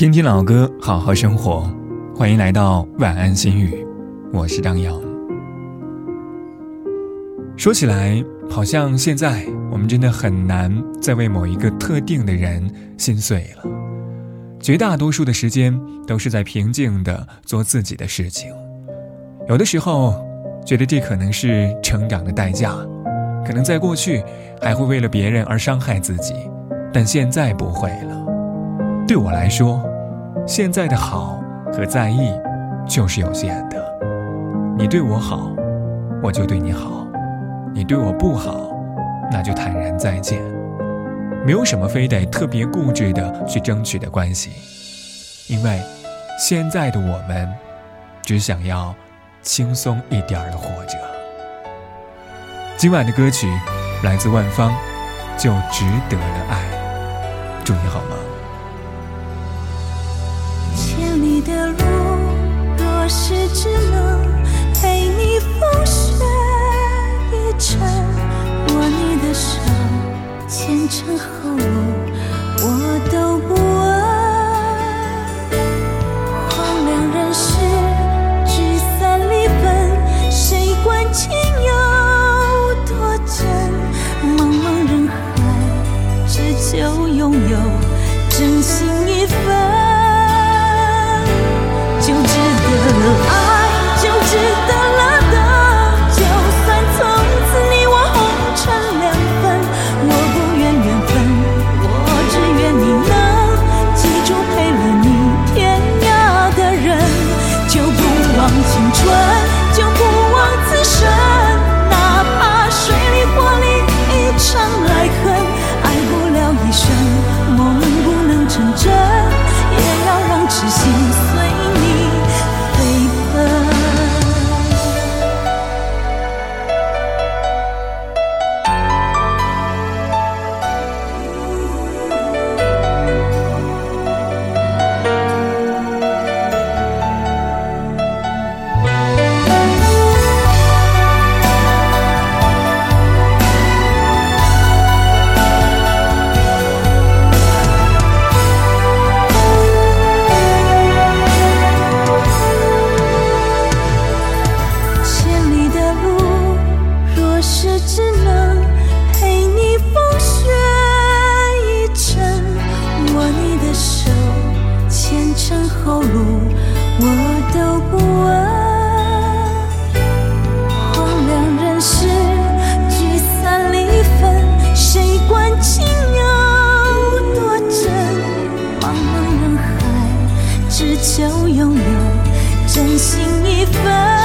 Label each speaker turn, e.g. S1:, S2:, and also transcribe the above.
S1: 听听老歌，好好生活。欢迎来到晚安心语，我是张扬。说起来，好像现在我们真的很难再为某一个特定的人心碎了。绝大多数的时间都是在平静的做自己的事情。有的时候，觉得这可能是成长的代价，可能在过去还会为了别人而伤害自己，但现在不会了。对我来说。现在的好和在意，就是有限的。你对我好，我就对你好；你对我不好，那就坦然再见。没有什么非得特别固执的去争取的关系，因为现在的我们，只想要轻松一点的活着。今晚的歌曲来自万芳，《就值得了爱》，祝你好吗？
S2: 后身后路我都不问，荒凉人世，聚散离分，谁管情有多真？茫茫人海，只求拥有真心一份。